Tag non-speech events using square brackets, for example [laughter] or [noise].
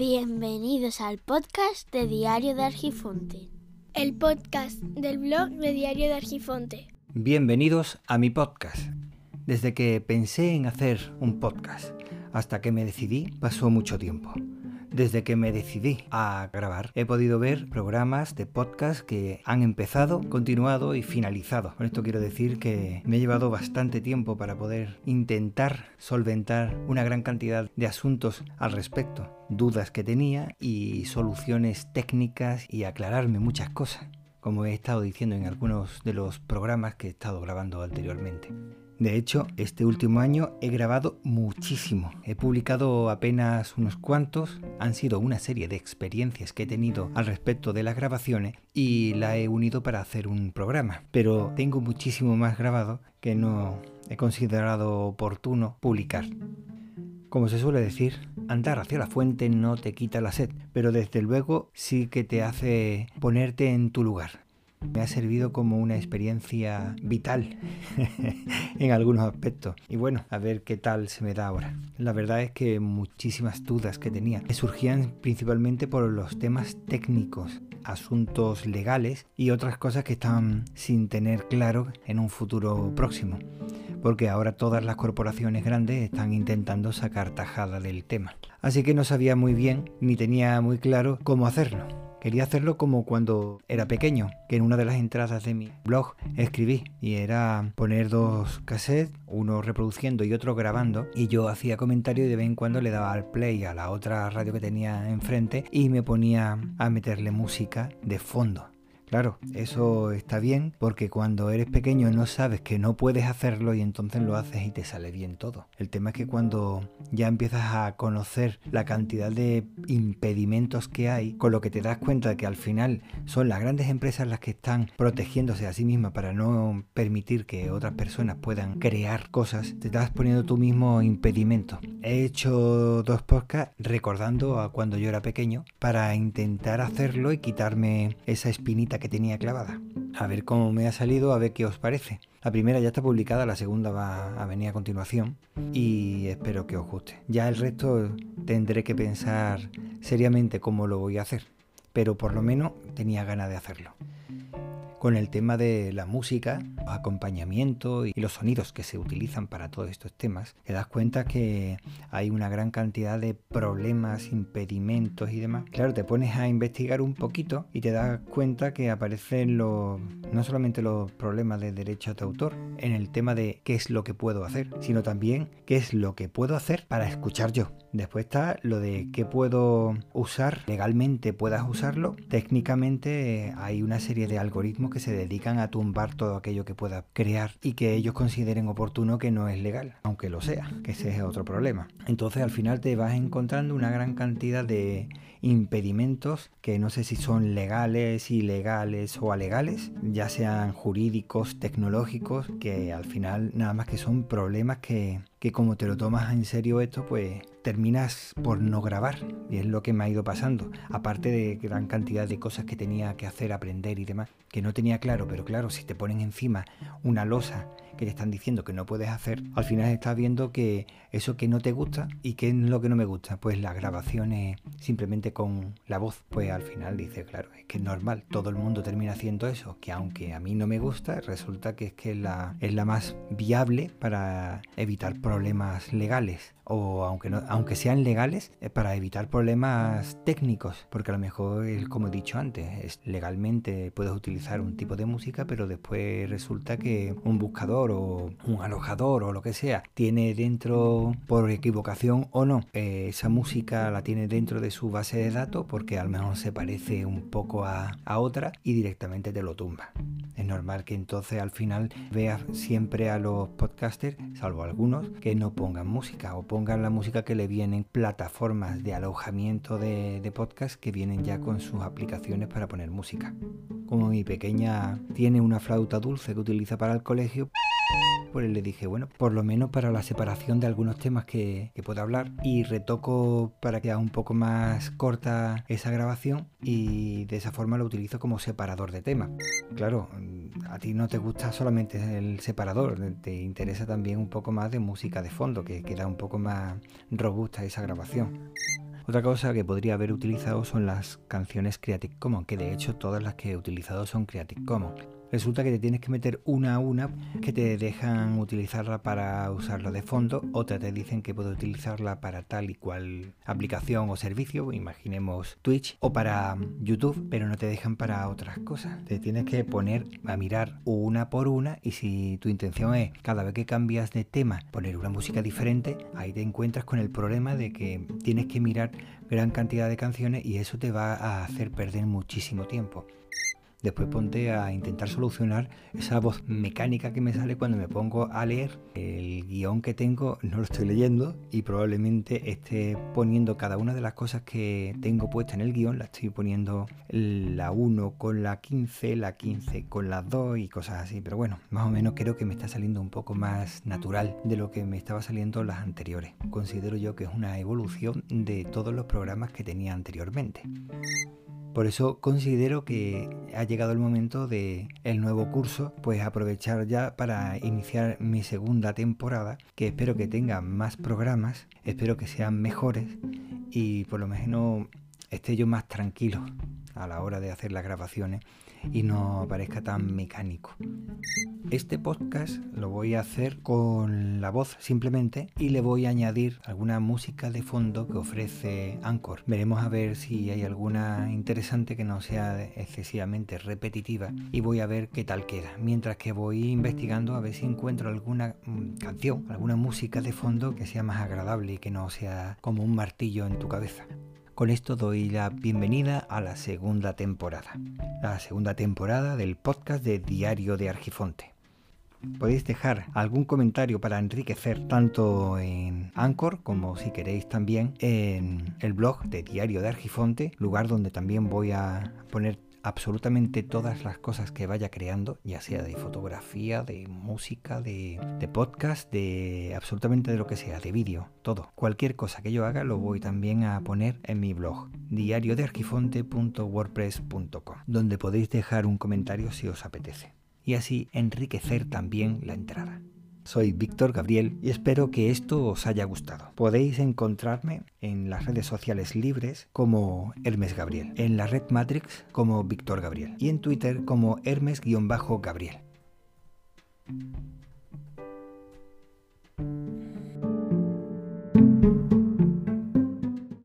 Bienvenidos al podcast de Diario de Argifonte. El podcast del blog de Diario de Argifonte. Bienvenidos a mi podcast. Desde que pensé en hacer un podcast hasta que me decidí pasó mucho tiempo. Desde que me decidí a grabar, he podido ver programas de podcast que han empezado, continuado y finalizado. Con esto quiero decir que me he llevado bastante tiempo para poder intentar solventar una gran cantidad de asuntos al respecto, dudas que tenía y soluciones técnicas y aclararme muchas cosas, como he estado diciendo en algunos de los programas que he estado grabando anteriormente. De hecho, este último año he grabado muchísimo. He publicado apenas unos cuantos. Han sido una serie de experiencias que he tenido al respecto de las grabaciones y la he unido para hacer un programa. Pero tengo muchísimo más grabado que no he considerado oportuno publicar. Como se suele decir, andar hacia la fuente no te quita la sed, pero desde luego sí que te hace ponerte en tu lugar me ha servido como una experiencia vital [laughs] en algunos aspectos. Y bueno, a ver qué tal se me da ahora. La verdad es que muchísimas dudas que tenía surgían principalmente por los temas técnicos, asuntos legales y otras cosas que estaban sin tener claro en un futuro próximo. Porque ahora todas las corporaciones grandes están intentando sacar tajada del tema. Así que no sabía muy bien ni tenía muy claro cómo hacerlo. Quería hacerlo como cuando era pequeño, que en una de las entradas de mi blog escribí y era poner dos cassettes, uno reproduciendo y otro grabando, y yo hacía comentarios y de vez en cuando le daba al play a la otra radio que tenía enfrente y me ponía a meterle música de fondo. Claro, eso está bien porque cuando eres pequeño no sabes que no puedes hacerlo y entonces lo haces y te sale bien todo. El tema es que cuando ya empiezas a conocer la cantidad de impedimentos que hay, con lo que te das cuenta de que al final son las grandes empresas las que están protegiéndose a sí mismas para no permitir que otras personas puedan crear cosas, te estás poniendo tú mismo impedimentos. He hecho dos podcasts recordando a cuando yo era pequeño para intentar hacerlo y quitarme esa espinita que tenía clavada. A ver cómo me ha salido, a ver qué os parece. La primera ya está publicada, la segunda va a venir a continuación y espero que os guste. Ya el resto tendré que pensar seriamente cómo lo voy a hacer, pero por lo menos tenía ganas de hacerlo con el tema de la música, acompañamiento y los sonidos que se utilizan para todos estos temas, te das cuenta que hay una gran cantidad de problemas, impedimentos y demás. Claro, te pones a investigar un poquito y te das cuenta que aparecen los, no solamente los problemas de derecho de autor en el tema de qué es lo que puedo hacer, sino también qué es lo que puedo hacer para escuchar yo. Después está lo de qué puedo usar legalmente, puedas usarlo. Técnicamente hay una serie de algoritmos que se dedican a tumbar todo aquello que pueda crear y que ellos consideren oportuno que no es legal, aunque lo sea, que ese es otro problema. Entonces al final te vas encontrando una gran cantidad de impedimentos que no sé si son legales, ilegales o alegales, ya sean jurídicos, tecnológicos, que al final nada más que son problemas que, que como te lo tomas en serio esto, pues terminas por no grabar. Y es lo que me ha ido pasando. Aparte de gran cantidad de cosas que tenía que hacer, aprender y demás, que no tenía claro. Pero claro, si te ponen encima una losa que te están diciendo que no puedes hacer, al final estás viendo que eso que no te gusta y qué es lo que no me gusta, pues las grabaciones simplemente con la voz, pues al final dice, claro, es que es normal, todo el mundo termina haciendo eso, que aunque a mí no me gusta, resulta que es que la, es la más viable para evitar problemas legales o aunque, no, aunque sean legales, es para evitar problemas técnicos, porque a lo mejor, como he dicho antes, es, legalmente puedes utilizar un tipo de música, pero después resulta que un buscador o un alojador o lo que sea tiene dentro, por equivocación o no, eh, esa música la tiene dentro de su base de datos porque a lo mejor se parece un poco a, a otra y directamente te lo tumba. Es normal que entonces al final veas siempre a los podcasters, salvo algunos, que no pongan música o pongan la música que vienen plataformas de alojamiento de, de podcast que vienen ya con sus aplicaciones para poner música. Como mi pequeña tiene una flauta dulce que utiliza para el colegio, pues le dije, bueno, por lo menos para la separación de algunos temas que, que pueda hablar y retoco para que haga un poco más corta esa grabación y de esa forma lo utilizo como separador de temas. Claro, a ti no te gusta solamente el separador, te interesa también un poco más de música de fondo, que queda un poco más robusta esa grabación. Otra cosa que podría haber utilizado son las canciones Creative Commons, que de hecho todas las que he utilizado son Creative Commons resulta que te tienes que meter una a una que te dejan utilizarla para usarla de fondo, otras te dicen que puedes utilizarla para tal y cual aplicación o servicio, imaginemos Twitch o para YouTube, pero no te dejan para otras cosas. Te tienes que poner a mirar una por una y si tu intención es cada vez que cambias de tema poner una música diferente, ahí te encuentras con el problema de que tienes que mirar gran cantidad de canciones y eso te va a hacer perder muchísimo tiempo. Después ponte a intentar solucionar esa voz mecánica que me sale cuando me pongo a leer. El guion que tengo no lo estoy leyendo y probablemente esté poniendo cada una de las cosas que tengo puesta en el guion, la estoy poniendo la 1 con la 15, la 15 con la 2 y cosas así. Pero bueno, más o menos creo que me está saliendo un poco más natural de lo que me estaba saliendo las anteriores. Considero yo que es una evolución de todos los programas que tenía anteriormente. Por eso considero que ha llegado el momento de el nuevo curso, pues aprovechar ya para iniciar mi segunda temporada, que espero que tenga más programas, espero que sean mejores y por lo menos esté yo más tranquilo a la hora de hacer las grabaciones y no parezca tan mecánico. Este podcast lo voy a hacer con la voz simplemente y le voy a añadir alguna música de fondo que ofrece Anchor. Veremos a ver si hay alguna interesante que no sea excesivamente repetitiva y voy a ver qué tal queda. Mientras que voy investigando a ver si encuentro alguna mm, canción, alguna música de fondo que sea más agradable y que no sea como un martillo en tu cabeza. Con esto doy la bienvenida a la segunda temporada, la segunda temporada del podcast de Diario de Argifonte. Podéis dejar algún comentario para enriquecer tanto en Anchor como si queréis también en el blog de Diario de Argifonte, lugar donde también voy a poner absolutamente todas las cosas que vaya creando, ya sea de fotografía, de música, de, podcast, de absolutamente de lo que sea, de vídeo, todo. Cualquier cosa que yo haga lo voy también a poner en mi blog, diariodearquifonte.wordpress.com, donde podéis dejar un comentario si os apetece. Y así enriquecer también la entrada. Soy Víctor Gabriel y espero que esto os haya gustado. Podéis encontrarme en las redes sociales libres como Hermes Gabriel, en la red Matrix como Víctor Gabriel y en Twitter como Hermes-Gabriel.